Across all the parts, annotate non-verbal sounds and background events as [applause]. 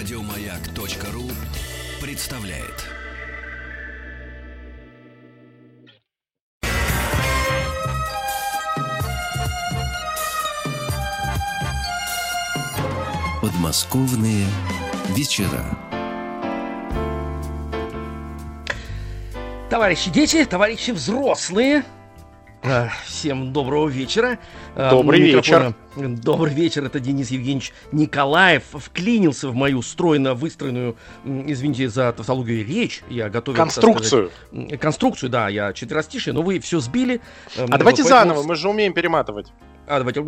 Радиомаяк.ру представляет. Подмосковные вечера. Товарищи дети, товарищи взрослые, Всем доброго вечера. А, Добрый вечер. Добрый вечер. Это Денис Евгеньевич Николаев вклинился в мою стройно выстроенную, извините за тавтологию, речь. Я готовил... Конструкцию. Сказать, конструкцию, да, я четверостишие, но вы все сбили. А давайте поэтому... заново, мы же умеем перематывать. А, давайте.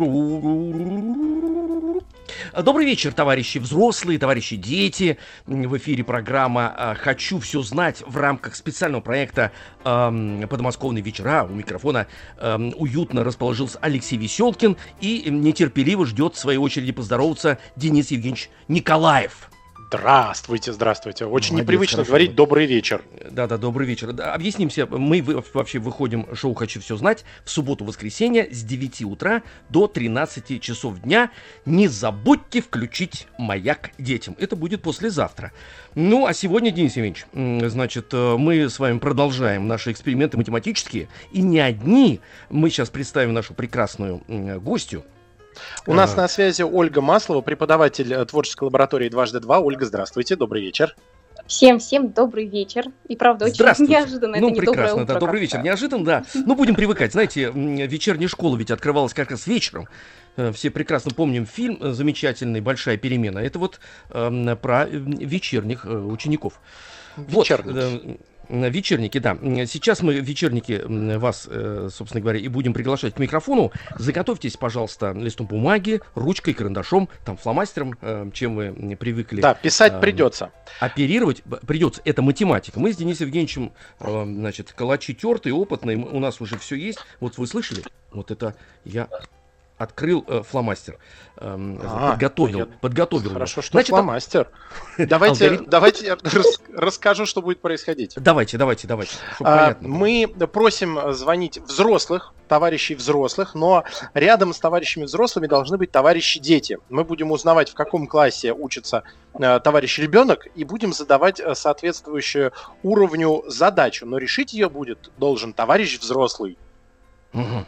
Добрый вечер, товарищи взрослые, товарищи дети. В эфире программа а, «Хочу все знать» в рамках специального проекта эм, «Подмосковные вечера». У микрофона эм, уютно расположился Алексей Веселкин и нетерпеливо ждет в своей очереди поздороваться Денис Евгеньевич Николаев. Здравствуйте, здравствуйте. Очень Молодец, непривычно хорошо. говорить добрый вечер. Да-да, добрый вечер. Да, объяснимся, мы вообще выходим шоу «Хочу все знать» в субботу-воскресенье с 9 утра до 13 часов дня. Не забудьте включить «Маяк детям». Это будет послезавтра. Ну, а сегодня, Денис Евгеньевич, значит, э, мы с вами продолжаем наши эксперименты математические. И не одни. Мы сейчас представим нашу прекрасную гостью. У нас на связи Ольга Маслова, преподаватель э, творческой лаборатории «Дважды два». Ольга, здравствуйте, добрый вечер. Всем-всем добрый вечер. И правда, очень неожиданно. Ну, это прекрасно, не да, добрый вечер. Неожиданно, да. Ну, будем привыкать. Знаете, вечерняя школа ведь открывалась как раз вечером. Э, все прекрасно помним фильм э, замечательный «Большая перемена». Это вот э, про вечерних учеников. Вечерних. Вот, Вечерники, да. Сейчас мы вечерники вас, э, собственно говоря, и будем приглашать к микрофону. Заготовьтесь, пожалуйста, листом бумаги, ручкой, карандашом, там, фломастером, э, чем вы привыкли. Да, писать придется. Оперировать придется. Это математика. Мы с Денисом Евгеньевичем, э, значит, калачи тертые, опытные, у нас уже все есть. Вот вы слышали? Вот это я открыл э, фломастер, э, а, подготовил, я... подготовил. Хорошо, что Значит, фломастер. [laughs] Давайте, алгоритм... давайте я рас, расскажу, что будет происходить. Давайте, давайте, давайте. А, мы просим звонить взрослых, товарищей взрослых, но рядом с товарищами взрослыми должны быть товарищи дети. Мы будем узнавать, в каком классе учится э, товарищ ребенок, и будем задавать э, соответствующую уровню задачу. Но решить ее будет должен товарищ взрослый. Угу.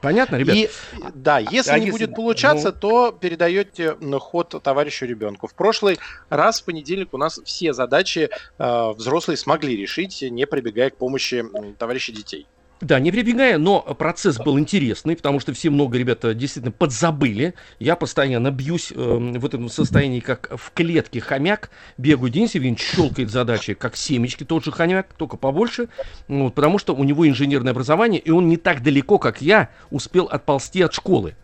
Понятно, ребят? И, да, если а не если... будет получаться, ну... то передаете ход товарищу ребенку. В прошлый раз в понедельник у нас все задачи э, взрослые смогли решить, не прибегая к помощи товарищей детей. Да, не прибегая, но процесс был интересный, потому что все много ребята действительно подзабыли. Я постоянно бьюсь э, в этом состоянии, как в клетке хомяк. Бегаю Денис Евгеньевич, щелкает задачи, как семечки, тот же хомяк, только побольше. Вот, потому что у него инженерное образование, и он не так далеко, как я, успел отползти от школы.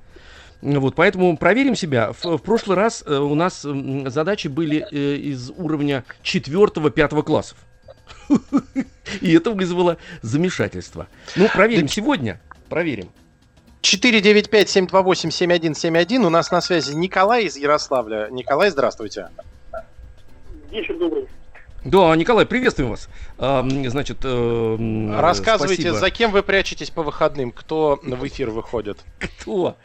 Вот, поэтому проверим себя. В, в прошлый раз э, у нас э, задачи были э, из уровня 4-5 классов. И это вызвало замешательство. Ну, проверим сегодня. Проверим. 495-728-7171. У нас на связи Николай из Ярославля. Николай, здравствуйте. Вечер добрый. Да, Николай, приветствуем вас. Значит, э, рассказывайте, спасибо. за кем вы прячетесь по выходным? Кто в эфир выходит? Кто?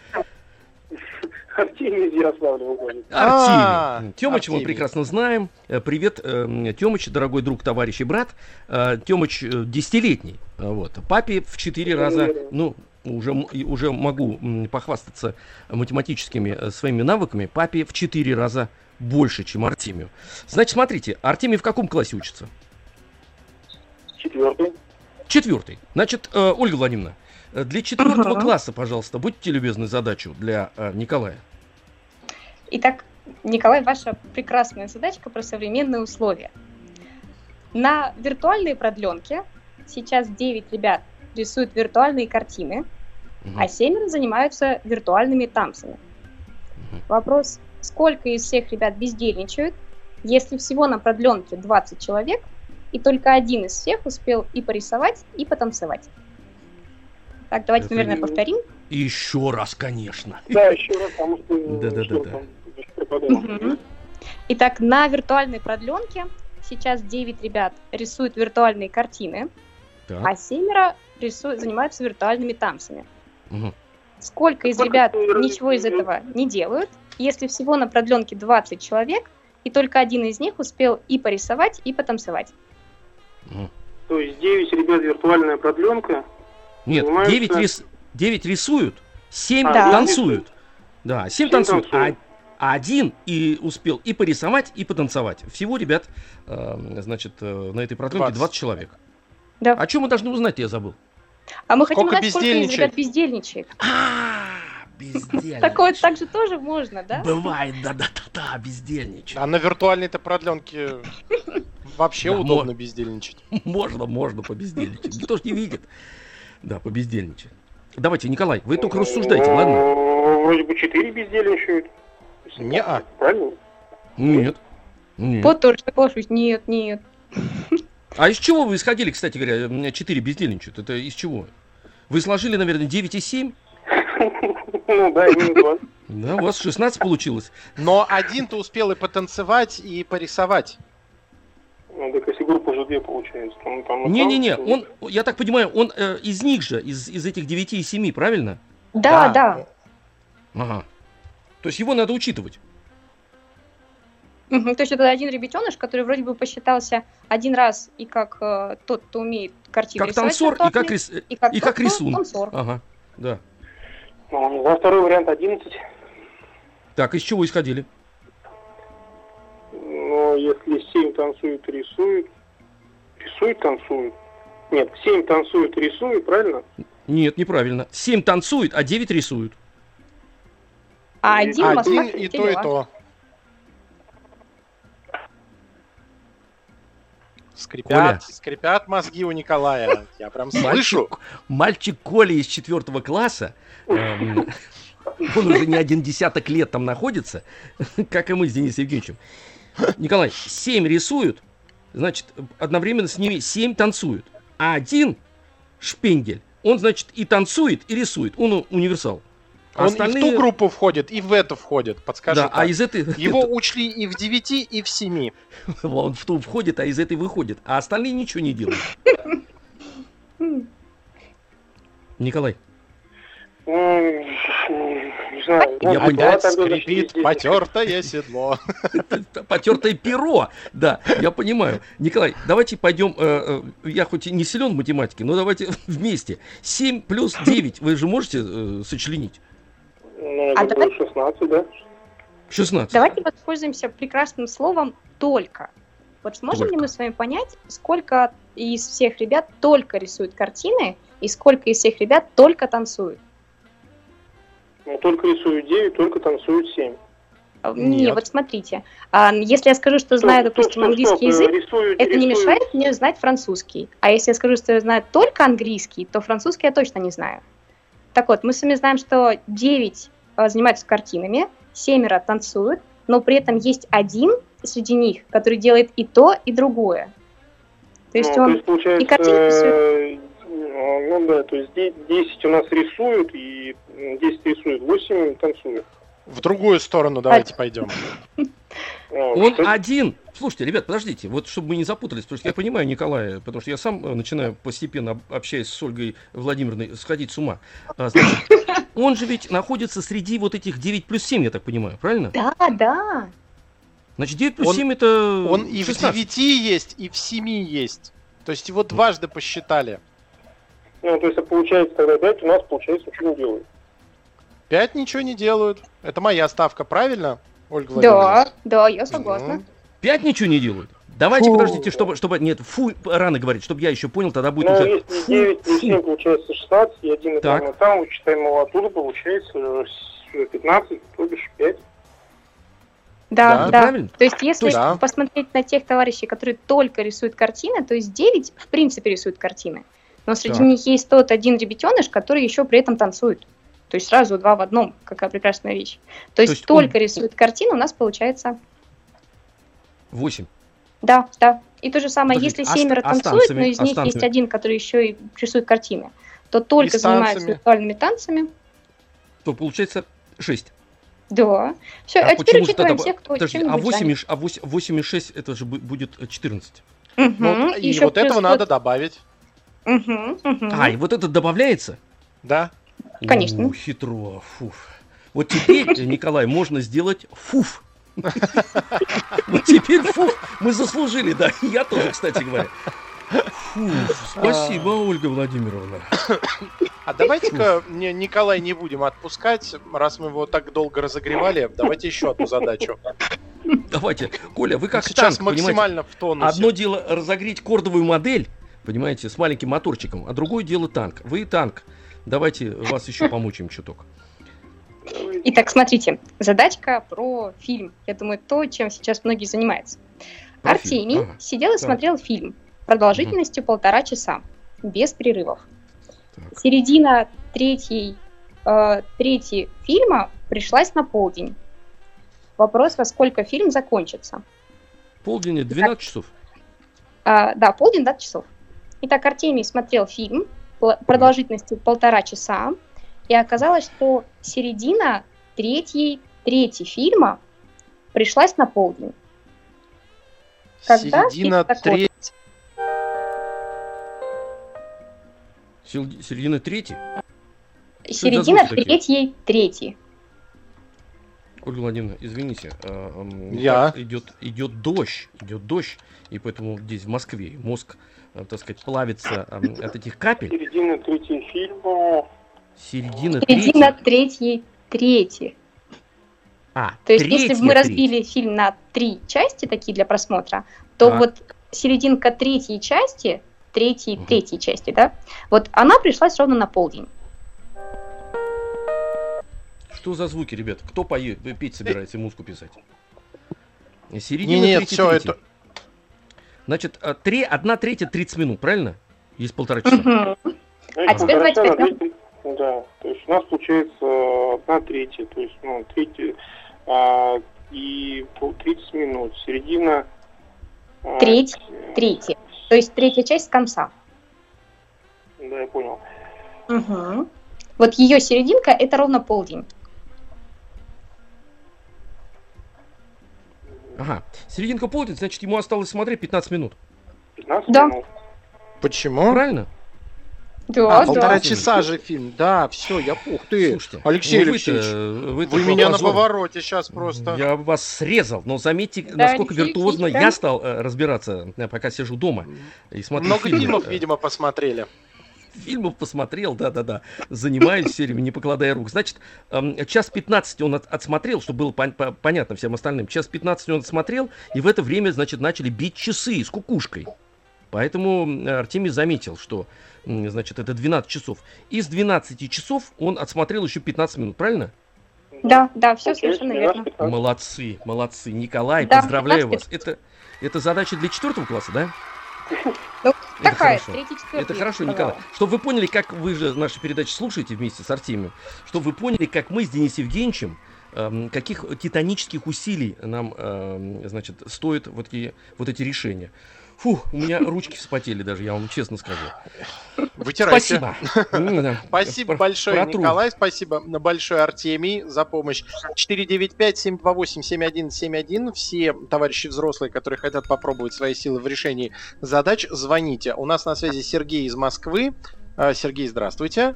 Артемий из Ярославля выходит. Артемий. Тёмыч мы прекрасно знаем. Э, привет, э, Тёмыч, дорогой друг, товарищ и брат. Э, Тёмыч десятилетний. Вот. Папе в четыре раза, ну, уже, уже могу похвастаться математическими своими навыками. Папе в четыре раза больше, чем Артемию. Значит, смотрите, Артемий в каком классе учится? Четвертый. Четвертый. Значит, Ольга Владимировна, для четвертого класса, пожалуйста, будьте любезны задачу для Николая. Итак, Николай, ваша прекрасная задачка про современные условия. На виртуальной продленке сейчас 9 ребят рисуют виртуальные картины, угу. а 7 занимаются виртуальными танцами. Угу. Вопрос, сколько из всех ребят бездельничают, если всего на продленке 20 человек, и только один из всех успел и порисовать, и потанцевать. Так, давайте, Это наверное, повторим. Еще раз, конечно. Да, еще раз, потому что... Да-да-да. Итак, на виртуальной продленке сейчас 9 ребят рисуют виртуальные картины, так. а семеро рисуют, занимаются виртуальными танцами. Угу. Сколько из ребят ничего из этого не делают? Если всего на продленке 20 человек, и только один из них успел и порисовать, и потанцевать. То есть 9 ребят виртуальная продленка. Нет, Занимаются- 9, рис... 9 рисуют, 7 А, танцуют. Да, 7 Семь танцуют, а, танцуют. а один и успел и порисовать, и потанцевать. Всего, ребят, э, значит, э, на этой продленке 20. 20 человек. Да. О чем мы должны узнать, я забыл? А мы хотим Сколько знать, сколько из бездельничает? ребят бездельничает. А, бездельничать. Такое также тоже можно, да? Бывает, да-да-да-да, бездельничать. А на виртуальной-то продленке вообще удобно бездельничать. Можно, можно побездельничать. Никто ж не видит. Да, побездельничать. Давайте, Николай, вы только рассуждайте, ладно? Ну, Вроде бы 4 бездельничают. Не-а. Правильно? Нет. Нет. Вот тоже соглашусь. Нет, нет. А из чего вы исходили, кстати говоря, 4 бездельничают? Это из чего? Вы сложили, наверное, 9 и 7? [laughs] Ну да, именно 2. Да, у вас 16 получилось. Но один-то успел и потанцевать, и порисовать. Ну, так если группа уже две получается. Не-не-не, он, я так понимаю, он э, из них же, из, из этих 9 и 7, правильно? Да, да. Ага. То есть его надо учитывать. То есть это один ребятеныш, который вроде бы посчитался один раз и как э, тот, кто умеет картины Как рисовать танцор и как, рис- и как, и как кто рисун. танцор. Ага, да. Ну, не знаю, второй вариант 11. Так, из чего исходили? Но если 7 танцуют и рисуют, рисуют, танцуют. Нет, 7 танцуют и рисуют, правильно? Нет, неправильно. 7 танцует, а 9 рисуют. А один, Один и то, и то. Скрипят, скрипят мозги у Николая. Я прям слышу. Мальчик, мальчик Коля из четвертого класса, эм, он уже не один десяток лет там находится, [laughs] как и мы с Денисом Евгеньевичем. Николай, 7 рисуют, значит, одновременно с ними 7 танцуют. А один шпендель, он, значит, и танцует, и рисует. Он универсал. А Он и остальные- в ту группу входит, и в эту входит. Подскажи. Да, а из этой... Его учли и в 9, и в 7. [laughs] Он в ту входит, а из этой выходит. А остальные ничего не делают. [laughs] Николай, не знаю. Я ну, Опять скрипит потертое седло. [laughs] потертое перо. Да, я понимаю. Николай, давайте пойдем. э, э, я хоть и не силен в математике, но давайте вместе. 7 плюс 9 вы же можете э, сочленить? Ну, А давай- будет 16, да? 16. Давайте воспользуемся прекрасным словом «только». Вот сможем ли Только. мы с вами понять, сколько из всех ребят только рисуют картины, и сколько из всех ребят только танцуют? Ну, только рисуют 9, только танцуют 7. А, Не, Нет. вот смотрите. а, если я скажу, что знаю, допустим, английский язык, это не мешает мне знать французский. А если я скажу, что я знаю только английский, то французский я точно не знаю. Так вот, мы с вами знаем, что 9 а, занимаются картинами, семеро танцуют, но при этом есть один среди них, который делает и то, и другое. То есть ну, он... то есть, получается, и картинки э, ну да, то есть де- 10 у нас рисуют, и м, 10 рисуют, 8 танцуют. В другую сторону давайте пойдем. [laughs] Ну, Он что- один. Слушайте, ребят, подождите, вот чтобы мы не запутались, потому что я понимаю Николая, потому что я сам э, начинаю постепенно, об- общаясь с Ольгой Владимировной, сходить с ума. А, значит, [laughs] он же ведь находится среди вот этих 9 плюс 7, я так понимаю, правильно? Да, да. Значит, 9 плюс Он- 7 это Он и в 16. 9 есть, и в 7 есть. То есть его дважды посчитали. Ну, то есть, получается, тогда 5 у нас, получается, ничего не делают. 5 ничего не делают. Это моя ставка, правильно, Ольга Владимировна? Да, да, я согласна. Ну, 5 ничего не делают. Давайте, Фу. подождите, чтобы, чтобы, нет, фу, рано говорить, чтобы я еще понял, тогда будет Ну, уже если фу, 9 плюс фу. 7 получается 16, и 1 и Так. там, и там, вычитаем его оттуда, получается э, с- 15, то бишь 5. Да, Да, да. правильно? То есть, если Да. посмотреть на тех товарищей, которые только рисуют картины, то есть 9 в принципе рисуют картины. Но среди Так. них есть тот один ребятеныш, который еще при этом танцует. То есть сразу два в одном, какая прекрасная вещь. То есть, есть он- только рисует картину, у нас получается. 8. Да, да. И то же самое, Подождите, если а семеро а с танцует, но из А них есть танцами? один, который еще и рисует картины, то только с занимаются танцами? виртуальными танцами. То получается 6. Да. Все, а, теперь почему же учитываем тогда- всех, кто Подожди, а чем-нибудь 8, занят. и ш- а 8, 8 и 6 это же бу- будет 14. Мгм. Ну, и Еще вот плюс этого тот- надо добавить. Мгм, мгм. А, и вот это добавляется? Да. Конечно. У, хитро, фуф. Вот теперь, [laughs] Николай, можно сделать фуф. [laughs] Ну, теперь фу, мы заслужили, да. Я тоже, кстати говоря. Фу, спасибо, Ольга Владимировна. А давайте-ка Николай не будем отпускать, раз мы его так долго разогревали. Давайте еще одну задачу. Давайте, Коля, вы как Сейчас танк, понимаете? максимально в тонусе. Одно дело разогреть кордовую модель, понимаете, с маленьким моторчиком, а другое дело танк. Вы танк. Давайте вас еще помучим чуток. Итак, смотрите, задачка про фильм. Я думаю, то, чем сейчас многие занимаются. Про Артемий фильм, ага. сидел и Так. смотрел фильм продолжительностью полтора часа, без перерывов. Так. Середина третьей, э, третьей фильма пришлась на полдень. Вопрос, во сколько фильм закончится. Полдень, 12 часов. А, да, полдень, да, часов. Итак, Артемий смотрел фильм продолжительностью полтора часа, и оказалось, что середина третьей трети фильма пришлась на полдень. Когда Середина третьей. Середина третьей. Середина третьей трети. Ольга Владимировна, извините, а, м, Я. идет, идет дождь, идет дождь, и поэтому здесь в Москве мозг, а, так сказать, плавится а, м, от этих капель. Середина третьего фильма. Середина Середина третьей. третьей. А, То есть, если бы мы треть. разбили фильм на три части, такие для просмотра, то Так. вот серединка третьей части, третьей, Мгм. третьей части, да, вот она пришлась ровно на полдень. Что за звуки, ребят? Кто поет, петь собирается и музыку писать? Середина Не, нет, третьей все трети. это. Значит, а, три, одна третья 30 минут, правильно? Есть полтора часа. Знаете, А теперь давайте две- Да, то есть у нас получается э, одна третья, то есть, ну, третья, а, и пол- 30 минут, середина... а, Треть, э, третья. То есть третья часть с конца. Да, я понял. Мгм. Вот ее серединка это ровно полдень. Ага. Серединка полдень, значит, ему осталось смотреть 15 минут. 15 Да. минут. Почему? Правильно? Да, А, полтора да. часа же фильм. Да, все, я ух ты. Слушайте, Алексей ну Алексеевич, вы-то Вы меня на повороте сейчас просто. Я вас срезал, но заметьте, Да, насколько Алексей виртуозно я стал э, разбираться, э, пока сижу дома и смотрю Много фильмы. фильмов, видимо, посмотрели. Фильмов посмотрел, да-да-да. Занимаюсь сериями, не покладая рук. Значит, эм, час 15 он от- отсмотрел, чтобы было пон- по- понятно всем остальным. Час 15 он отсмотрел, и в это время, значит, начали бить часы с кукушкой. Поэтому Артемий заметил, что, значит, это 12 часов. Из 12 часов он отсмотрел еще 15 минут, правильно? Да, да, все Окей, совершенно 12, верно. 15. Молодцы, молодцы. Николай, Да, поздравляю 15. вас. Это, это задача для четвертого класса, да? Ну, Это Такая, хорошо. Это хорошо, Николай. Чтобы вы поняли, как вы же наши передачи слушаете вместе с Артемием, чтобы вы поняли, как мы с Денисом Евгеньевичем, эм, каких титанических усилий нам, эм, значит, стоят вот, эти- вот эти решения. Фу, у меня ручки вспотели даже, я вам честно скажу. Вытирайте. Спасибо. [laughs] Да. Спасибо большое. Николай. Спасибо на большое, Артемий, за помощь. 495-728-7171. Все товарищи взрослые, которые хотят попробовать свои силы в решении задач, звоните. У нас на связи Сергей из Москвы. А, Сергей, здравствуйте.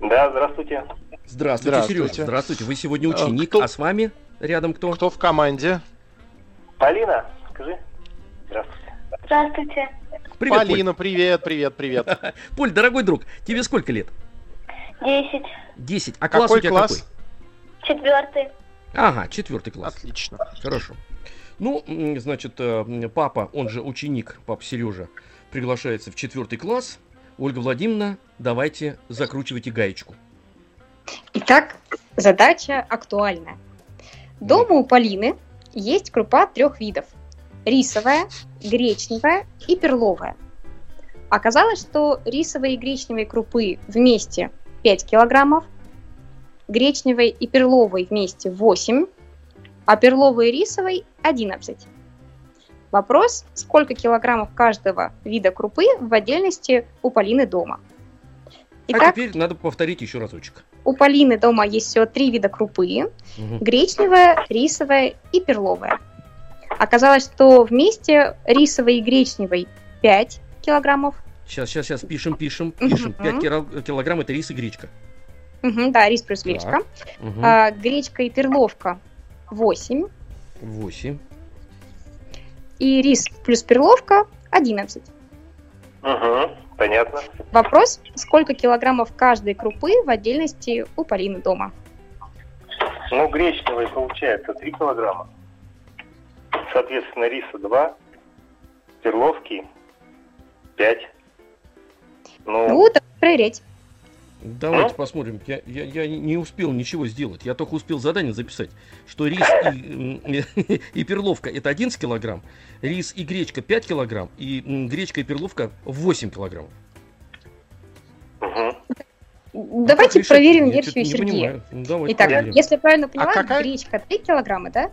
Да, здравствуйте. Здравствуйте, Здравствуйте. Сережа. Здравствуйте. Вы сегодня А, ученик, кто- а с вами рядом кто? Кто в команде? Полина, скажи. Здравствуйте. Здравствуйте. Привет, Поль. Полина, привет, привет, привет. [laughs] Поль, дорогой друг, тебе сколько лет? Десять. 10. А класс Какой у тебя класс? какой? Четвертый. Ага, четвертый класс. Отлично. Хорошо. Ну, значит, э, папа, он же ученик, папа Сережа, приглашается в четвертый класс. Ольга Владимировна, давайте закручивайте гаечку. Итак, задача актуальная. Дома у Полины есть крупа трех видов. Рисовая, гречневая и перловая. Оказалось, что рисовой и гречневой крупы вместе 5 килограммов, гречневой и перловой вместе 8, а перловой и рисовой 11. Вопрос, сколько килограммов каждого вида крупы в отдельности у Полины дома. А Итак, теперь надо повторить еще разочек. у Полины дома есть всего три вида крупы. Мгм. Гречневая, рисовая и перловая. Оказалось, что вместе рисовой и гречневой 5 килограммов. Сейчас, сейчас, сейчас, пишем, пишем, пишем. 5 килограмм это рис и гречка. Мгм, да, рис плюс гречка. Мгм. А, гречка и перловка 8. 8. И рис плюс перловка 11. Угу, понятно. Вопрос, сколько килограммов каждой крупы в отдельности у Полины дома? Ну, гречневой получается 3 килограмма. Соответственно, риса 2, перловки 5. Ну, Ну, так проверять. Давайте Ну? посмотрим. Я, я, я не успел ничего сделать. Я только успел задание записать, что рис и, [laughs] и перловка это 11 килограмм, рис и гречка 5 килограмм, и гречка и перловка 8 килограмм. Ну, Давайте решить? проверим версию Сергея. понимаю. Ну, давайте Итак, проверим. если я правильно поняла, какая- гречка 3 килограмма, да?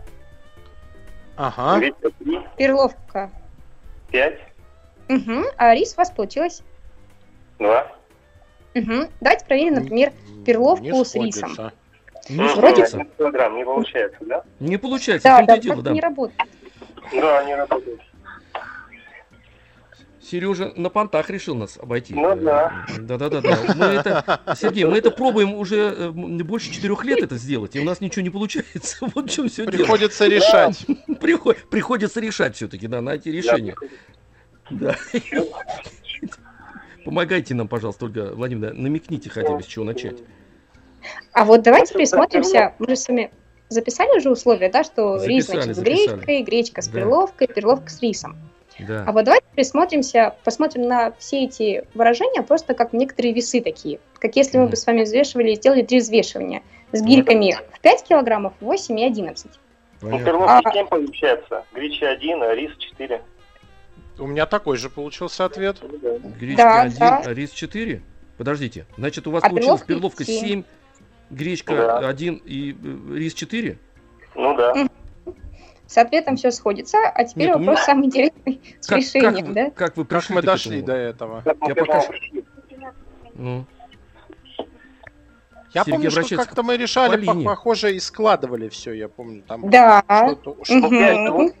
Ага. Гречка 3, Перловка. 5, Угу. А рис у вас получилось? 2. Угу. Давайте проверим, например, перловку Не с рисом. сходится. Не Вроде- сходится. килограмм не получается, да? Не получается. Да, да, дело, да. не работает. Да, не работает. Сережа на понтах решил нас обойти. Ну да. Да, да, да, да. Мы это, Сергей, мы это пробуем уже э, больше четырех лет это сделать, и у нас ничего не получается. [laughs] Вот в чем все дело. Приходится решать. Приход- Приходится решать все-таки, да, найти решение. Да. [laughs] Помогайте нам, пожалуйста, Ольга Владимировна, намекните хотя бы, с чего начать. А вот давайте присмотримся. Мы же с вами записали уже условия, да, что рис Записали, значит, с записали. гречкой, гречка с Да. перловкой, перловка с рисом. А Да. вот давайте присмотримся, посмотрим на все эти выражения просто как некоторые весы такие. Как если мы бы с вами взвешивали, сделали три взвешивания. С гирьками в 5 килограммов, 8 и 11. Ну, Понятно. перловки А- 7 получается. Греча 1, а рис 4. У меня такой же получился ответ. Гречка Да, 1, да. а рис 4? Подождите, значит, у вас А получилось перловка перловка семь. 7, гречка Да. 1 и э, рис 4? Ну да. С ответом все сходится, а теперь Нет, вопрос меня- самый интересный [laughs] с Как, решением, как, да? как вы Как пришли мы к дошли этому? до этого? Как мы Я пока-? Ну, Я Сергей помню, что как-то мы решали, по- похоже, и складывали все, я помню. Там Да. что-то- что- Ну, Мгм. 5, 8,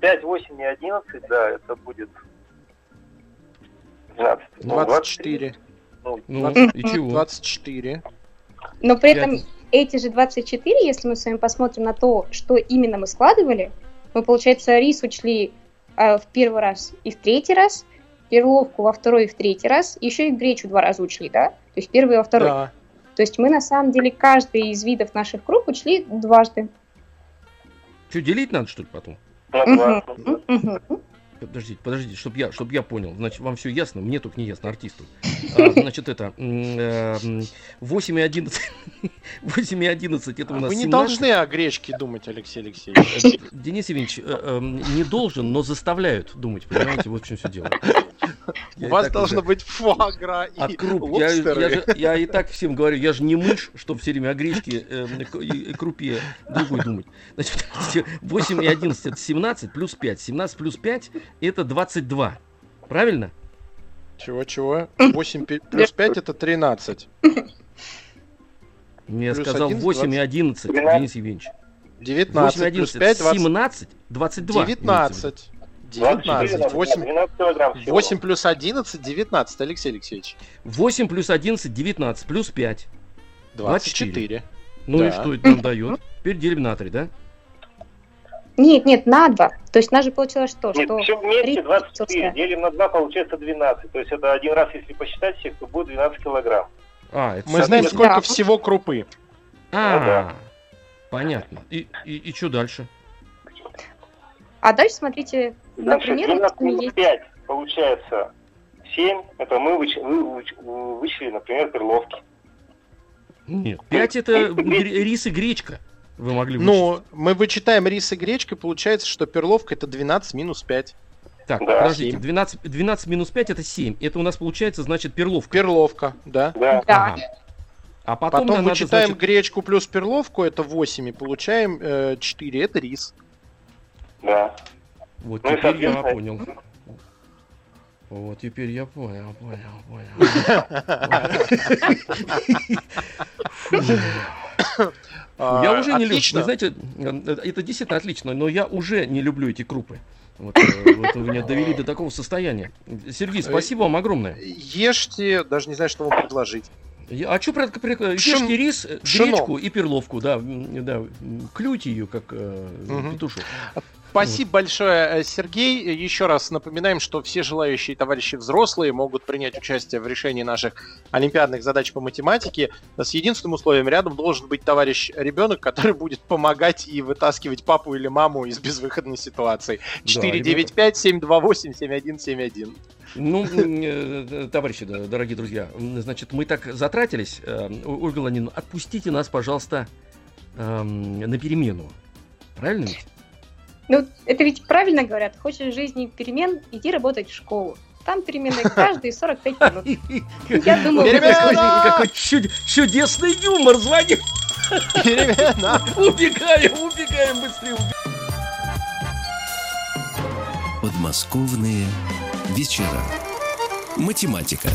5, 8 и 11, да, это будет 12. Ну, 24. Ну, ну, Двадцать- и чего? 24. Но при этом Пять. Эти же 24, если мы с вами посмотрим на то, что именно мы складывали, мы, получается, рис учли э, в первый раз и в третий раз, перловку во второй и в третий раз, еще и гречу два раза учли, да? То есть первый и во второй. Да. То есть мы на самом деле каждый из видов наших круп учли дважды. Что, делить надо, что ли, потом? на Мгм. 20. Подождите, подождите, чтобы я, чтоб я понял. Значит, вам все ясно, мне только не ясно, артисту. А, значит, это м, э, м, 8 и 11. 8 [laughs] и 11 это у нас Вы не 17. должны о гречке думать, Алексей Алексеевич. Денис Евгеньевич, э, э, не должен, но заставляют думать, понимаете, вот в чем все дело. У Я вас должно быть фуагра и. Я, я лобстеры. я и так всем говорю, я же не мышь, чтобы все время о гречке э, к- и крупе другой думать. Значит, 8 и 11 это 17 плюс 5. 17 плюс 5 это 22. Правильно? Чего-чего? 8 пи- плюс 5 это 13. Я Плюс сказал 11, 8 и 11, 12. Денис Евгеньевич. 8 и 19 плюс 11 5 20. 17, 22. 19. 24 19. 8, 12 килограмм всего. 8 плюс 11 19, Алексей Алексеевич. 8 плюс 11, 19, плюс 5. 24. Ну и Да. что это нам дает? Теперь делим на 3, да? Нет, нет, на два. То есть у нас же получилось что? Нет, что все вместе три 24. собственно. Делим на 2, получается 12. То есть это один раз, если посчитать всех, то будет 12 килограмм. А, это Мы знаем, сколько Да. всего крупы. А, Ну да. понятно. И, и, и что дальше? А дальше смотрите, Дальше например, вот 12 у меня минус есть 5 получается 7. Это мы выч- вы- выч- вычли, например, перловки. Нет, 5 это рис и гречка. Вы могли вычесть. Ну, мы вычитаем рис и гречка, получается, что перловка это 12 минус 5. Так, да, подождите, семь. 12, 12 минус 5 это 7. Это у нас получается, значит, перловка. Перловка, да. Да. Ага. А потом, Потом нам надо, вычитаем значит, гречку плюс перловку, это 8, и получаем э, 4, это рис. Да. Вот Ну теперь я понял. Вот теперь я понял, понял, понял. Фу. Я уже не люблю. знаете, э, это действительно отлично, но я уже не люблю эти крупы. Вот, э, вот вы меня довели до такого состояния. Сергей, спасибо вам огромное. Ешьте, даже не знаю, что вам предложить. Я- А что про про- Пшен- ешьте рис, э, гречку и перловку, да, да, клюйте ее, как э, Мгм. петушок. Спасибо большое, э, Сергей. Еще раз напоминаем, что все желающие товарищи взрослые могут принять участие в решении наших олимпиадных задач по математике. С единственным условием рядом должен быть товарищ ребенок, который будет помогать и вытаскивать папу или маму из безвыходной ситуации. 495-728-7171. Ну, м, э, товарищи, дорогие друзья, значит, мы так затратились. Э, Ольга Владимировна, отпустите нас, пожалуйста, эм, на перемену. Правильно ведь? Ну, это ведь правильно говорят. Хочешь жизни перемен, иди работать в школу. Там перемены каждые 45 [laughs] минут. Я думаю, Перемена! какой, какой чуд- чудесный юмор звонит. Перемена! [laughs] Убегаем, убегаем быстрее. Подмосковные вечера. Математика.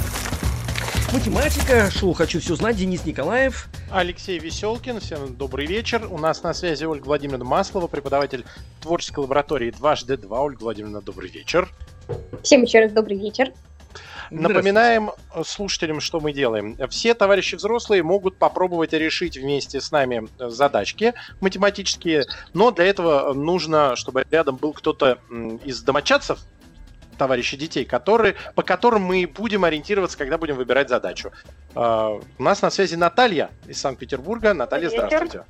Математика, шоу «Хочу все знать», Денис Николаев. Алексей Веселкин, всем добрый вечер. У нас на связи Ольга Владимировна Маслова, преподаватель творческой лаборатории дважды два. Ольга Владимировна, добрый вечер. всем еще раз добрый вечер. Напоминаем слушателям, что мы делаем. Все товарищи взрослые могут попробовать решить вместе с нами задачки математические, но для этого нужно, чтобы рядом был кто-то из домочадцев, товарищей детей, которые, по которым мы будем ориентироваться, когда будем выбирать задачу. Э, У нас на связи Наталья из Санкт-Петербурга. Наталья, Вечер. здравствуйте.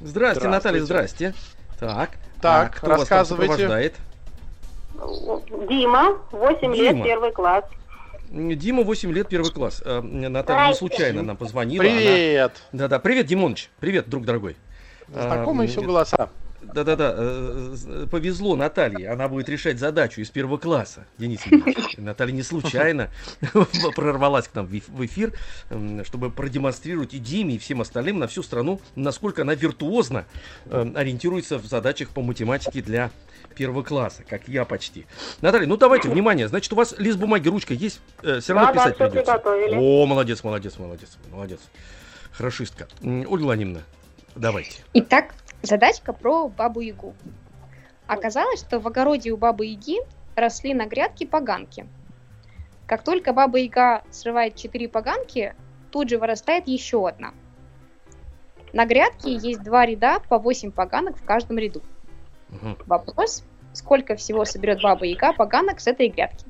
Здравствуйте, Наталья, Здравствуйте. здрасте. Так, Так, а кто вас там рассказывайте. Дима, 8 Дима. лет, первый класс. Дима, 8 лет, первый класс. Э, Наталья не случайно нам позвонила. она- Привет! Да-да, привет, Димоныч. Привет, друг дорогой. Знакомые А, все голоса. Да-да-да, э, э, повезло Наталье, она будет решать задачу из первого класса, Денис. Наталья не случайно [laughs] прорвалась к нам в эф- в эфир, чтобы продемонстрировать и Диме, и всем остальным на всю страну, насколько она виртуозно э, ориентируется в задачах по математике для первого класса, как я почти. Наталья, ну давайте, внимание, значит, у вас лист бумаги, ручка есть, все равно Да, писать придется. О, молодец, молодец, молодец, молодец. Хорошистка. Ольга Владимировна, давайте. Итак, задачка про бабу Ягу. Оказалось, что в огороде у бабы Яги росли на грядке поганки. Как только баба Яга срывает четыре поганки, тут же вырастает еще одна. На грядке есть два ряда по 8 поганок в каждом ряду. Мгм. Вопрос, сколько всего соберет баба Яга поганок с этой грядки?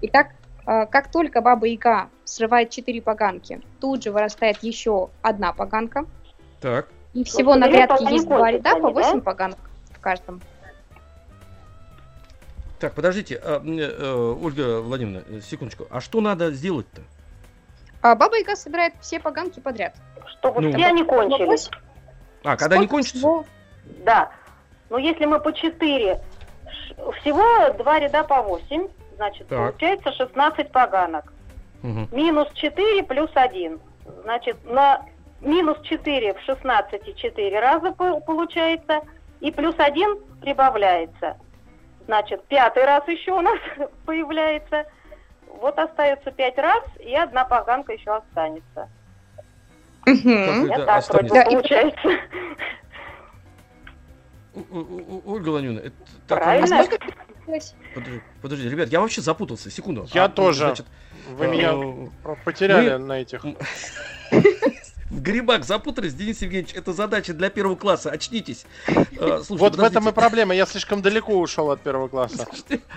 Итак, э, как только баба Яга срывает 4 поганки, тут же вырастает еще одна поганка. Так. И всего на грядке есть два ряда по они, да? 8 поганок в каждом. Так, подождите, а, м, э, Ольга Владимировна, э, секундочку. А что надо сделать-то? А баба Яга собирает все поганки подряд. Чтобы Ну. все они кончились. Вопрос, А, когда они кончатся? всего- Да. Но если мы по 4, всего два ряда по 8, значит, Так. получается 16 поганок. Мгм. Минус 4 плюс 1. Значит, на минус 4 в 16 4 раза по- получается, и плюс 1 прибавляется. Значит, пятый раз еще у нас [laughs] появляется. Вот остается 5 раз, и одна поганка еще останется. Это Я так вроде. Да, получается. Ольга Владимировна, это так, Правильно. Подожди, подожди, ребят, я вообще запутался, секунду. Я А, тоже. Значит, Вы э, меня про- потеряли мы- на этих. [laughs] в грибах запутались, Денис Евгеньевич, это задача для первого класса, очнитесь. Э, Слушайте, Вот в этом и подождите. проблема. Я слишком далеко ушел от первого класса.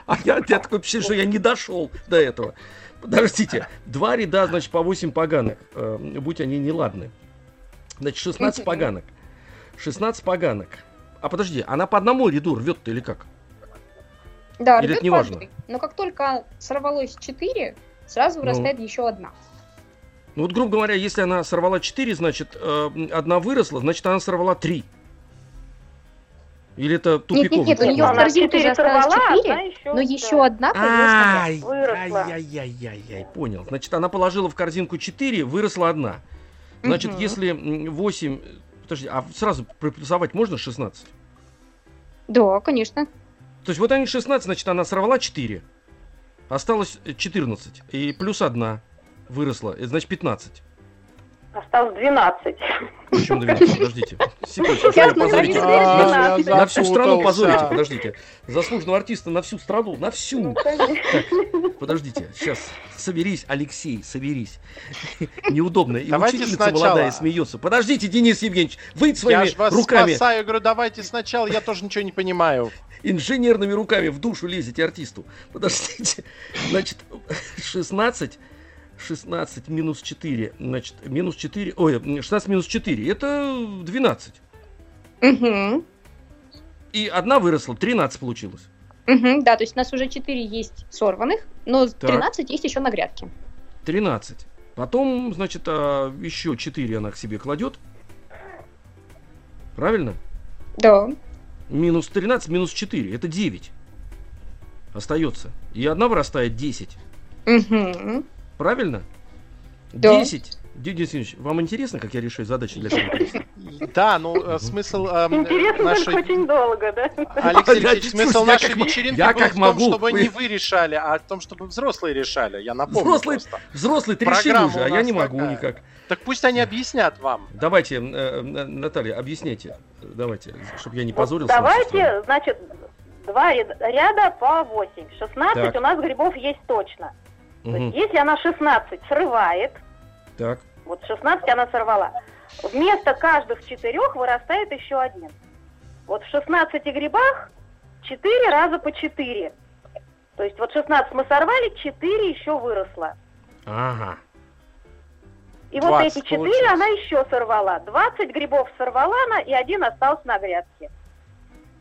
А я, я такое впечатление, что я не дошел до этого. Подождите, два ряда, значит, по 8 поганок, э, будь они неладны. Значит, 16 Мгм. поганок. 16 поганок. А подожди, она по одному ряду рвет-то или как? Да, Или рвет это не важно? каждый. Но как только сорвалось 4, сразу Ну. вырастает еще одна. Ну вот, грубо говоря, если она сорвала 4, значит, э, одна выросла, значит, она сорвала 3. Или это Нет, тупиковый нет, нет, у нее в корзинке четыре же осталось сорвала, 4, одна еще, но еще одна Выросла. ай-яй-яй-яй-яй, понял. Значит, она положила в корзинку 4, выросла одна. Значит, если 8... Подожди, а сразу приплюсовать можно 16? Да, конечно. То есть вот они 16, значит, она сорвала 4. Осталось э, 14. И плюс 1 выросла. Это значит 15. Осталось 12. Почему 12? Подождите. Секундочку, мы позорите. говорим, На, что всю- на всю страну позорите, подождите. Заслуженного артиста на всю страну, на всю. Ну, конечно. Подождите, сейчас соберись, Алексей, соберись. Неудобно. И Давайте учительница сначала. молодая смеется. Подождите, Денис Евгеньевич, вы Я своими ж вас руками, спасаю, говорю, давайте сначала, я тоже ничего не понимаю. инженерными руками в душу лезете артисту. Подождите. Значит, 16, 16 минус 4, значит, минус 4, ой, 16 минус 4, это 12. Мгм. И одна выросла, 13 получилось. Мгм, Да, то есть у нас уже 4 есть сорванных, но Так. 13 есть еще на грядке. 13. Потом, значит, а, еще 4 она к себе кладет. Правильно? Да. Минус 13, минус 4. Это 9. Остается. И одна вырастает 10. Мгм. Правильно? Да. 10. Денис Евгеньевич, вам интересно, как я решаю задачи для конкурса? Да, ну э, смысл Интересно, нашей... только очень долго, да? Алексей Алексеевич, смысл нашей вечеринки я был как в том, могу. чтобы не вы решали, а в том, чтобы взрослые решали. Я напомню Взрослые- просто. Взрослые, ты решили уже, а я не могу никак. Так пусть они объяснят вам. Давайте, э, э, Наталья, объясняйте. Давайте, чтобы я не позорился. Давайте, значит, два ряд- ряда по 8. 16 Так. у нас грибов есть точно. То есть, если она 16 срывает, Так, вот 16 она сорвала, вместо каждых четырех вырастает еще один. Вот в 16 грибах 4 раза по 4. То есть вот 16 мы сорвали, 4 еще выросло. ага. И вот 20 эти 4 получилось. она еще сорвала. 20 грибов сорвала она, и один остался на грядке.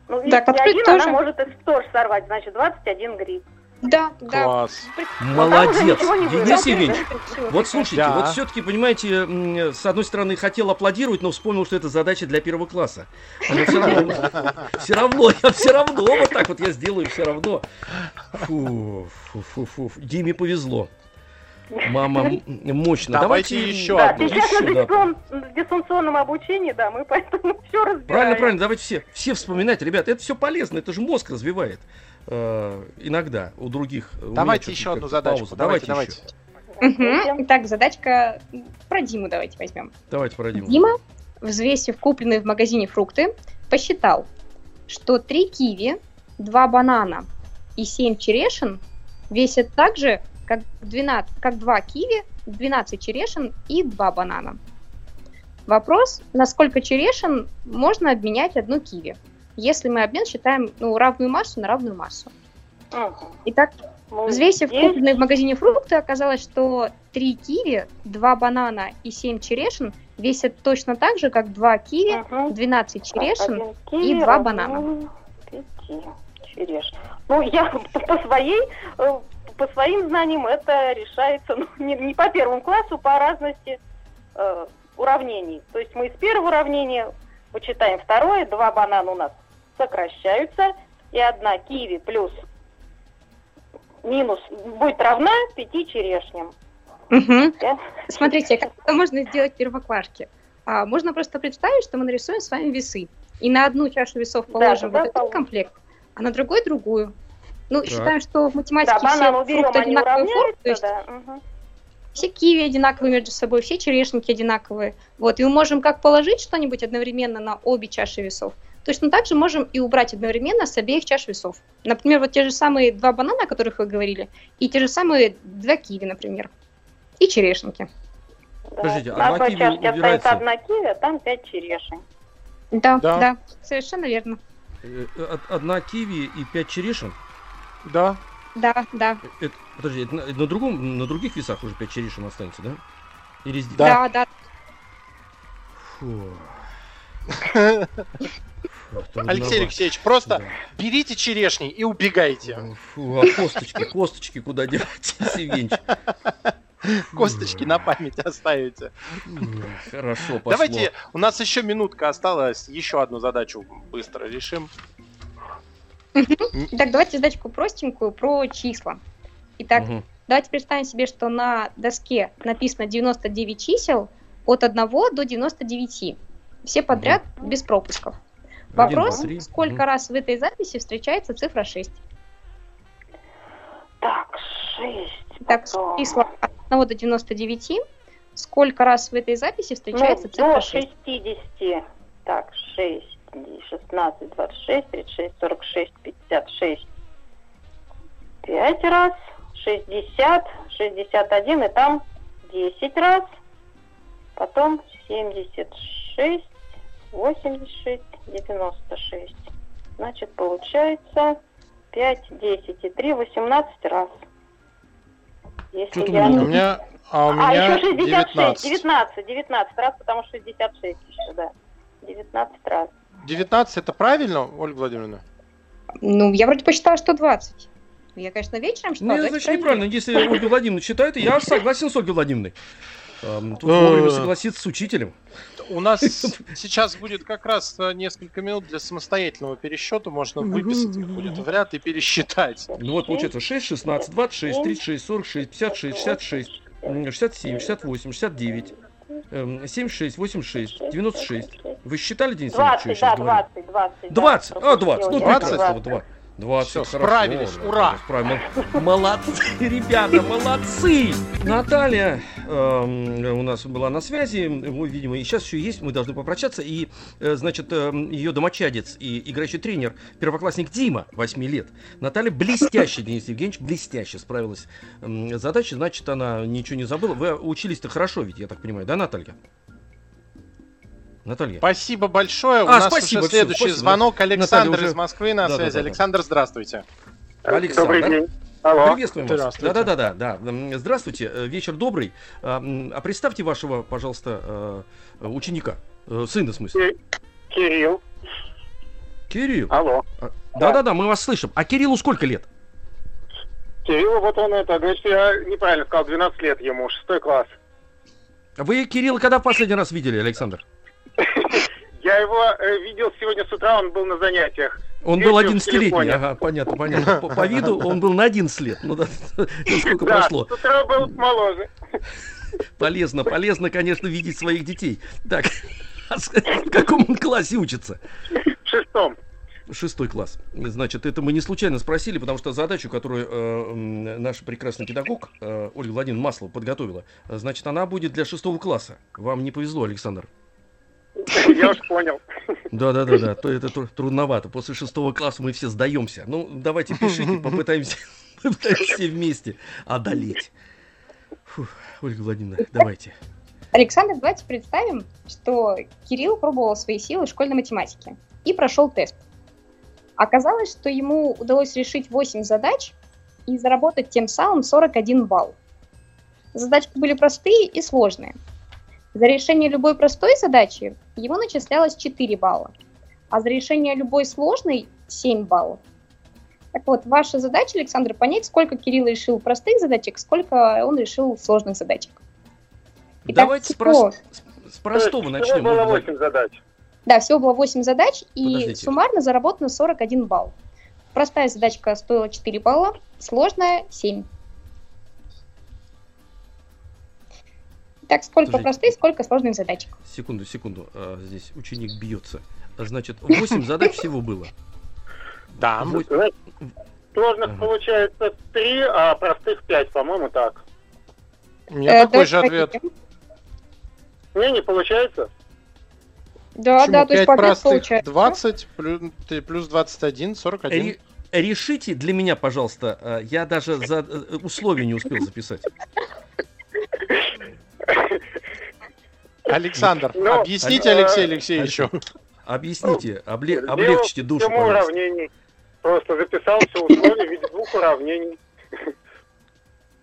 Ну, и, Так, и открыть один тоже. она может и тоже сорвать, значит, 21 гриб. Да, да. Класс. Уже Молодец. Денис. Евгеньевич, Вот слушайте, Да. вот все-таки, понимаете, с одной стороны хотел аплодировать, но вспомнил, что это задача для первого класса. Но все равно, все равно, я все равно, вот так вот я сделаю, все равно. Фу, фу, фу, фу. Диме повезло. Мама мощно. Давайте еще Да, одну. сейчас на Еще, да. дистанцион- на дистанционном обучении, да, мы поэтому [laughs] все разбираем. Правильно, правильно, давайте все, все вспоминать, ребят, это все полезно, это же мозг развивает. Э, иногда у других. Давайте еще одну задачку. пауза. Давайте, еще. давайте. Мгм. Итак, задачка про Диму давайте возьмем. Давайте пройдем. Дима, взвесив купленные в магазине фрукты, посчитал, что 3 киви, 2 банана и 7 черешин весят так же, как, 12, как 2 киви, 12 черешин и 2 банана. Вопрос, на сколько черешин можно обменять одну киви, если мы обмен считаем ну, равную массу на равную массу. Мгм. Итак, Ну, Взвесив есть. купленные в магазине фрукты, оказалось, что 3 киви, 2 банана и 7 черешин весят точно так же, как 2 киви, Мгм. 12 черешин. Киви, два один банана. пяти черешин. Ну, я по [laughs] по своей, э, по своим знаниям это решается ну, не, не по первому классу, по разности э, уравнений. То есть мы из первого уравнения вычитаем второе, два банана у нас сокращаются, и одна киви плюс минус будет равна пяти черешням. Мгм. Да? Смотрите, как это можно сделать первоклашки. А, можно просто представить, что мы нарисуем с вами весы. И на одну чашу весов Да, положим да, вот этот положим. комплект, а на другой другую. Ну, Так. считаем, что в Да, математике банан все уберем, фрукты они одинаковой формы, то есть да. мгм. все киви одинаковые между собой, все черешенки одинаковые. Вот, и мы можем как положить что-нибудь одновременно на обе чаши весов, точно так же можем и убрать одновременно с обеих чаш весов. Например, вот те же самые два банана, о которых вы говорили, и те же самые два киви, например, и черешенки. Да. Подождите, а На одной киви чашке убирается? остается одна киви, а там пять черешень. Да, Да. да, совершенно верно. Э, од- Одна киви и пять черешин. Да. Да, да, Это, подожди, это на, на другом, на других весах уже 5 черешин останется, да? Или здесь? Да. да, да. Фу. [laughs] [laughs] Трудновато. Алексей Алексеевич, просто Да. берите черешни и убегайте. Фу, а косточки, косточки куда девать? [laughs] Фу. Косточки на память оставите. М, Хорошо, пошло. Давайте, у нас еще минутка осталась, еще одну задачу быстро решим. Итак, давайте задачку простенькую про числа. Итак, Мгм. давайте представим себе, что на доске написано 99 чисел от 1 до 99. Все подряд, без пропусков. Один, Вопрос, два, три. сколько Мгм. раз в этой записи встречается цифра 6? Так, шесть. Так, потом. числа от 1 до 99 сколько раз в этой записи встречается ну, цифра до 6. 60. Так, 6, 16, 26, 36, 46, 56. 5 раз, 60, 61, и там 10 раз. Потом 76, 86, 96. Значит, получается 5, 10 и 3, 18 раз. Если Что-то я... У меня, а у А, меня еще 66, 19. 19, 19 раз, потому что 66 еще, да. 19 раз. 19 это правильно, Ольга Владимировна? Ну, я вроде посчитала, что 20. Я, конечно, вечером Ну, считала. это давайте значит проверим. неправильно. Если Ольга Владимировна считает, я согласен с Ольгой Владимировной. Эм, Тут Э. вовремя согласиться с учителем. У нас [laughs] сейчас будет как раз э, несколько минут для самостоятельного пересчета. Можно выписать их будет в ряд и пересчитать. Ну вот получается 6, 16, 26, 36, 46, 56, 66, м, 67, 68, 69, эм, 76, 86, 96. Вы считали, Денис Ильич, что я 20, сейчас да, говорю? 20, 20. 20, да, а, 20, ну 20? прекрасно, вот 2. 20, Всё, хорошо. справились, ура! справились. Молодцы, ребята, молодцы! Наталья эм, у нас была на связи, вы, видимо, и сейчас еще есть, мы должны попрощаться. И, э, значит, эм, ее домочадец и играющий тренер, первоклассник Дима, 8 лет. Наталья блестяще, Денис Евгеньевич, блестяще справилась с задачей, значит, она ничего не забыла. Вы учились-то хорошо ведь, я так понимаю, да, Наталья? Наталья. Спасибо большое. У А, нас спасибо, уже следующий спасибо. звонок. Александр Наталья уже- из Москвы на Да, да, связи. да, да. Александр, здравствуйте. Александр. Добрый день. Алло. Приветствуем вас. Да, да, да, да, да. Здравствуйте, э, вечер добрый. А а представьте вашего, пожалуйста, э, ученика, Э, сына, в смысле. Кирилл. Кирилл. Алло. Да, да, да, мы вас слышим. А Кириллу сколько лет? Кирилл, вот он это, значит, я неправильно сказал, 12 лет ему, шестой класс. Вы Кирилла когда в последний раз видели, Александр? [laughs] Я его видел сегодня с утра, он был на занятиях. Он был в 11-летний, телефоне. ага, понятно, понятно. По, по виду он был на 11 лет. Ну да, [laughs] сколько Да, прошло. с утра был моложе. Полезно, полезно, конечно, видеть своих детей. Так, [laughs] а в каком он классе учится? В шестом. Шестой класс. Значит, это мы не случайно спросили, потому что задачу, которую э, наш прекрасный педагог э, Ольга Владимировна Маслова подготовила, э, значит, она будет для шестого класса. Вам не повезло, Александр. [laughs] Я уж понял. Да, да, да, да. То это тру- трудновато. После шестого класса мы все сдаемся. Ну, давайте пишите, [laughs] попытаемся, [laughs] все вместе одолеть. Фух, Ольга Владимировна, давайте. Александр, давайте представим, что Кирилл пробовал свои силы в школьной математике и прошел тест. Оказалось, что ему удалось решить 8 задач и заработать тем самым 41 балл. Задачки были простые и сложные. За решение любой простой задачи ему начислялось 4 балла, а за решение любой сложной 7 баллов. Так вот, ваша задача, Александр, понять, сколько Кирилл решил простых задачек, сколько он решил сложных задачек. Итак, Давайте с, с- простого есть начнем. всего было Ольга Владимировна. 8 задач. Да, всего было 8 задач, и Подождите. суммарно заработано 41 балл. Простая задачка стоила 4 балла, сложная 7. Так, сколько Подождите. простых, сколько сложных задачек. Секунду, секунду. А, здесь ученик бьется. Значит, 8 [laughs] задач всего было. Да. Сложных получается 3, а простых 5, по-моему, так. У меня Э, такой же ответ. Не, не получается. Да, Почему? да, то есть Пять по ответу простых, получается. 20 плюс, плюс 21, 41. Ре- решите для меня, пожалуйста. а, Я даже за э, условия не успел записать. Александр, Ну, объясните э, Алексею Алексеевичу. Объясните, обле- облегчите душу, пожалуйста. уравнений. Просто записал все условия в виде двух уравнений.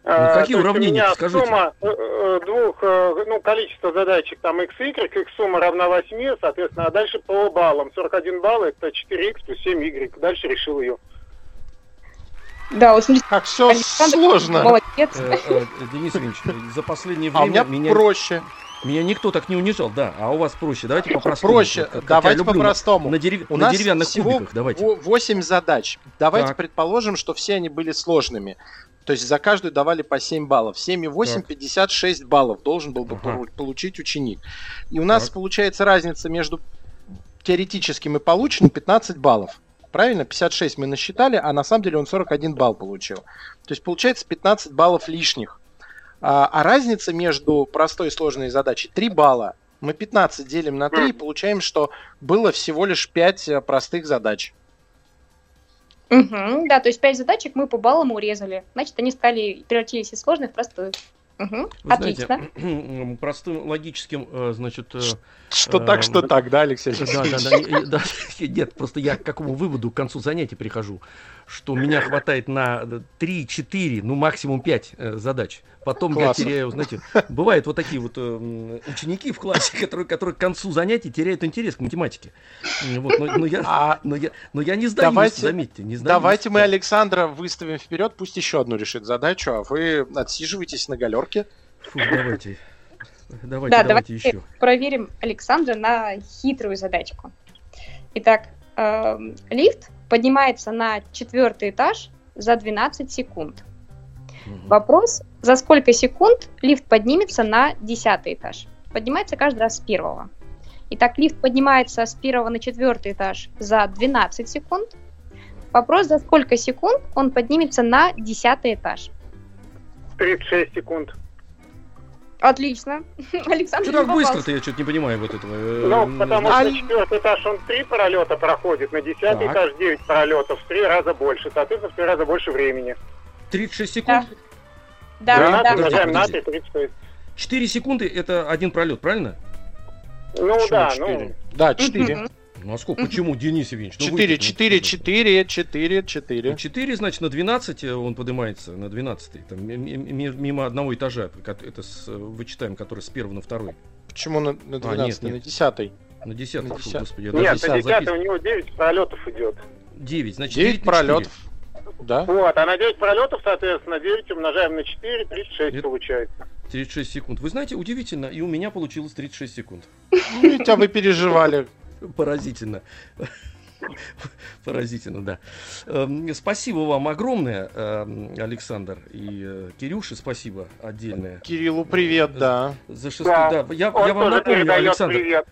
А, Ну, какие у уравнения, меня скажите? Сумма э, э, двух, ну, количество задачек, там, x, y, их сумма равна 8, соответственно, а дальше по баллам. 41 балл это 4x плюс 7y. Дальше решил ее. Да, вот смотрите, Как все Александр сложно. молодец. Э, э, Денис Ильич, за последнее А у время меня меня, проще. Меня никто так не унижал, да. А у вас проще. Давайте по-простому. Проще. Как- Давайте по-простому. На, дерев- У на нас деревянных всего кубиках. Давайте. 8 задач. Давайте Так. предположим, что все они были сложными. То есть за каждую давали по 7 баллов. 7 и 8 Так. 56 баллов должен был бы Ага. получить ученик. И у нас Так. получается разница между теоретическим и полученным 15 баллов. Правильно? 56 мы насчитали, а на самом деле он 41 балл получил. То есть получается 15 баллов лишних. А, а разница между простой и сложной задачей 3 балла. Мы 15 делим на 3 и получаем, что было всего лишь 5 э, простых задач. Угу, да, то есть 5 задачек мы по баллам урезали. Значит, они стали превратились из сложных в простых. Угу, Вы отлично. знаете, [clears throat] простым логическим, э, значит, э, Что так, что Эм, так, да, Алексей? Да, да, да, да. [laughs] Нет, просто я к какому выводу к концу занятия прихожу, что меня хватает на 3-4, ну максимум 5 задач. Потом Классно. я теряю, знаете, бывают вот такие вот э, ученики в классе, [laughs] которые, которые к концу занятий теряют интерес к математике. Вот, но, но я, А но, я, но я не сдаюсь, Давайте- заметьте, не сдаюсь. давайте мы. Александра выставим вперед, пусть еще одну решит задачу, а вы отсиживаетесь на галерке. Фу, давайте. Давайте, Да, давайте давайте еще. проверим Александра на хитрую задачку. Итак, эм, лифт поднимается на четвертый этаж за 12 секунд. Мгм. Вопрос, за сколько секунд лифт поднимется на десятый этаж? Поднимается каждый раз с первого. Итак, лифт поднимается с первого на четвертый этаж за 12 секунд. Вопрос, за сколько секунд он поднимется на десятый этаж? 36 секунд. Отлично. [laughs] Александр Что так быстро-то, я что-то не понимаю вот этого. э, Ну, потому А- что на четвертый этаж он три пролета проходит, на десятый Так. этаж 9 пролетов, в три раза больше, соответственно, в три раза больше времени. 36 секунд? Да, Да, да, 12 да. подожди, умножаем на подожди. 3, 36. 4 секунды это один пролет, правильно? Ну Почему да, четыре? ну, Да, 4. Мгм. Ну а сколько? Почему, Денис Евгеньевич? Ну, 4, вы-то, ну, 4, что-то. 4, 4, 4. 4, значит, на 12 он поднимается, на 12 там, ми- ми- ми- мимо одного этажа, это с, э, вычитаем, который с первого на второй, Почему на, на 12, А, нет, на 10? на 10, На фу, 10. господи, я нет, на стал 10 записывать. у него 9 пролетов идет. 9, значит, 9 9 на 4. пролетов. Да? Вот, а на 9 пролетов, соответственно, 9 умножаем на 4, 36 Это- получается. 36 секунд. Вы знаете, удивительно, и у меня получилось 36 секунд. Ну, ведь, а вы переживали. [laughs] Поразительно. [laughs] Поразительно, да. Эм, Спасибо вам огромное, эм, Александр и э, Кирюше, спасибо отдельное. Кириллу привет, да. За шестую, Да, да. Я, Он я вам напомню, Александр.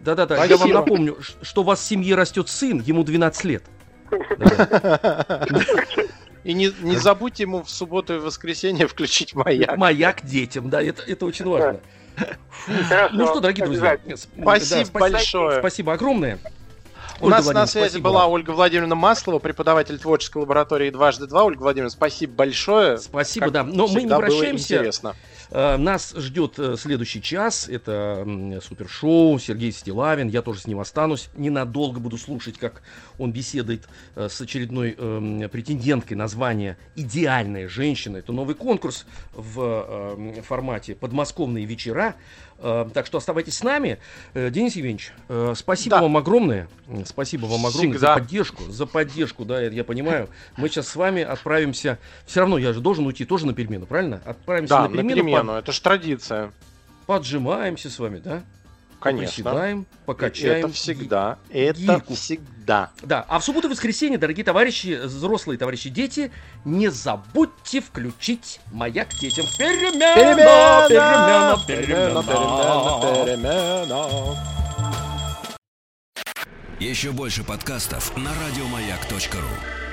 Да-да-да, я вам напомню, что у вас в семье растет сын, ему 12 лет. И не, не забудьте ему в субботу и воскресенье включить маяк. Маяк детям, да, это, это очень важно. Хорошо, Ну что, дорогие друзья, Спасибо да, большое. Спасибо огромное. У Ольга нас на связи спасибо была. Ольга Владимировна Маслова, преподаватель творческой лаборатории «Дважды два». Ольга Владимировна, спасибо большое. Спасибо, Как да. Но мы не прощаемся. интересно. Э, Нас ждет э, следующий час. Это супершоу. Сергей Стилавин. Я тоже с ним останусь. Ненадолго буду слушать, как он беседует э, с очередной эм, претенденткой на звание «Идеальная женщина». Это новый конкурс в формате «Подмосковные вечера». Э, Так что оставайтесь с нами. Э, Денис Евгеньевич, э, спасибо Да. вам огромное. Спасибо вам огромное Всегда. за поддержку. За поддержку, да, я, я понимаю. Мы сейчас с вами отправимся. Все равно я же должен уйти тоже на перемену, правильно? Отправимся Да, на на перемену. перемену. Это ж традиция. Поджимаемся с вами, да? Конечно. Приседаем, покачаем. Это всегда. Это гирьку. всегда. Да, а в субботу и воскресенье, дорогие товарищи, взрослые товарищи дети, не забудьте включить маяк детям. Перемена, перемена, перемена, перемена, перемена. Еще больше подкастов на радиомаяк.ру.